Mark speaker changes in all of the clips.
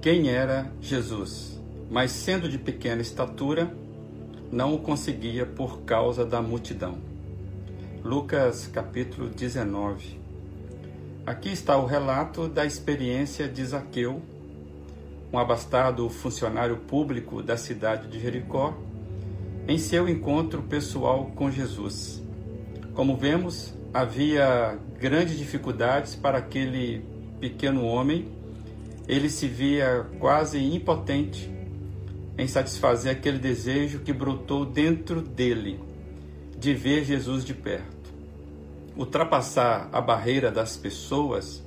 Speaker 1: quem era Jesus, mas sendo de pequena estatura, não o conseguia por causa da multidão. Lucas capítulo 19. Aqui está o relato da experiência de Zaqueu, um abastado funcionário público da cidade de Jericó, em seu encontro pessoal com Jesus. Como vemos, havia grandes dificuldades para aquele pequeno homem. Ele se via quase impotente em satisfazer aquele desejo que brotou dentro dele de ver Jesus de perto. Ultrapassar a barreira das pessoas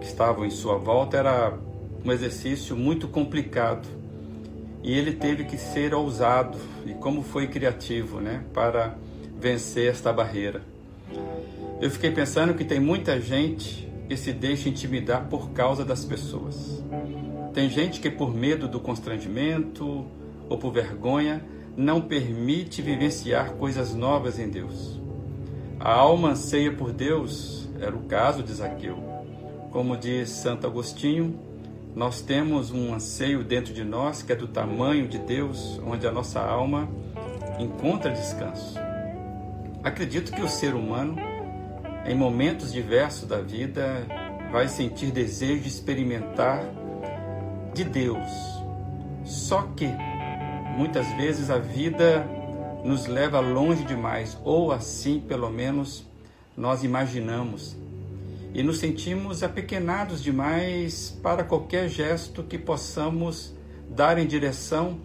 Speaker 1: que estavam em sua volta era um exercício muito complicado e ele teve que ser ousado e como foi criativo, né, para vencer esta barreira. Eu fiquei pensando que tem muita gente que se deixa intimidar por causa das pessoas. Tem gente que por medo do constrangimento ou por vergonha não permite vivenciar coisas novas em Deus. A alma anseia por Deus, era o caso de Zaqueu. Como diz Santo Agostinho, nós temos um anseio dentro de nós que é do tamanho de Deus, onde a nossa alma encontra descanso. Acredito que o ser humano, em momentos diversos da vida, vai sentir desejo de experimentar de Deus. Só que muitas vezes a vida nos leva longe demais, ou assim pelo menos nós imaginamos e nos sentimos apequenados demais para qualquer gesto que possamos dar em direção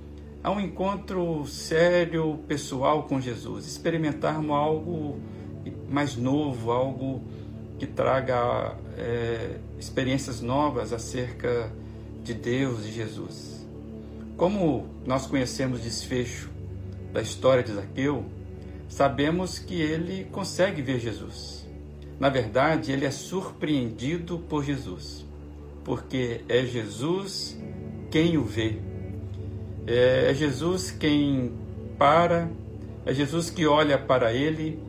Speaker 1: a um encontro sério, pessoal com Jesus, experimentarmos algo mais novo, algo que traga é, experiências novas acerca de Deus e Jesus. Como nós conhecemos o desfecho da história de Zaqueu, sabemos que ele consegue ver Jesus. Na verdade, ele é surpreendido por Jesus, porque é Jesus quem o vê. É, é Jesus quem para, é Jesus que olha para ele,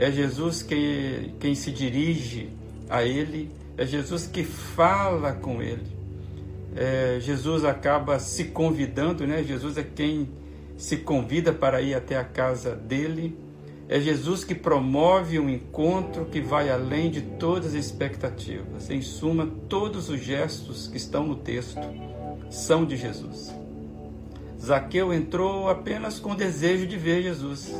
Speaker 1: é Jesus quem, quem se dirige a ele, é Jesus que fala com ele. É, Jesus acaba se convidando, né? Jesus é quem se convida para ir até a casa dele é Jesus que promove um encontro que vai além de todas as expectativas. Em suma, todos os gestos que estão no texto são de Jesus. Zaqueu entrou apenas com o desejo de ver Jesus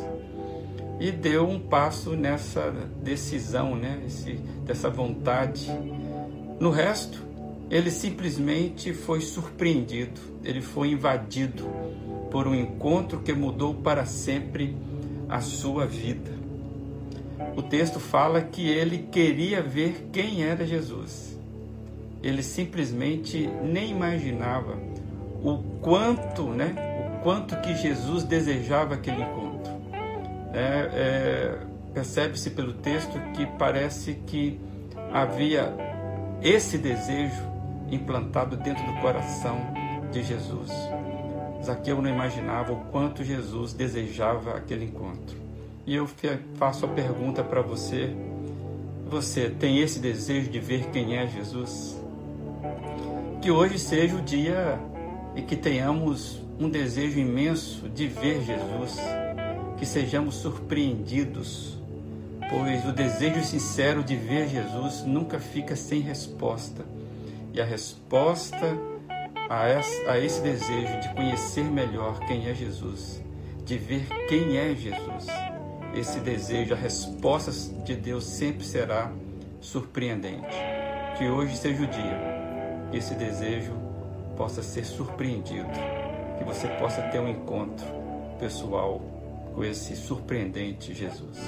Speaker 1: e deu um passo nessa decisão, né? Esse, dessa vontade. No resto, ele simplesmente foi surpreendido, ele foi invadido por um encontro que mudou para sempre a sua vida. O texto fala que ele queria ver quem era Jesus. Ele simplesmente nem imaginava o quanto, né, o quanto que Jesus desejava aquele encontro. É, é, Percebe-se pelo texto que parece que havia esse desejo implantado dentro do coração de Jesus. Zaqueu não imaginava o quanto Jesus desejava aquele encontro. E eu faço a pergunta para você: você tem esse desejo de ver quem é Jesus? Que hoje seja o dia e que tenhamos um desejo imenso de ver Jesus, que sejamos surpreendidos, pois o desejo sincero de ver Jesus nunca fica sem resposta. E a resposta a esse desejo de conhecer melhor quem é Jesus, de ver quem é Jesus, esse desejo, a resposta de Deus sempre será surpreendente. Que hoje seja o dia que esse desejo possa ser surpreendido, que você possa ter um encontro pessoal com esse surpreendente Jesus.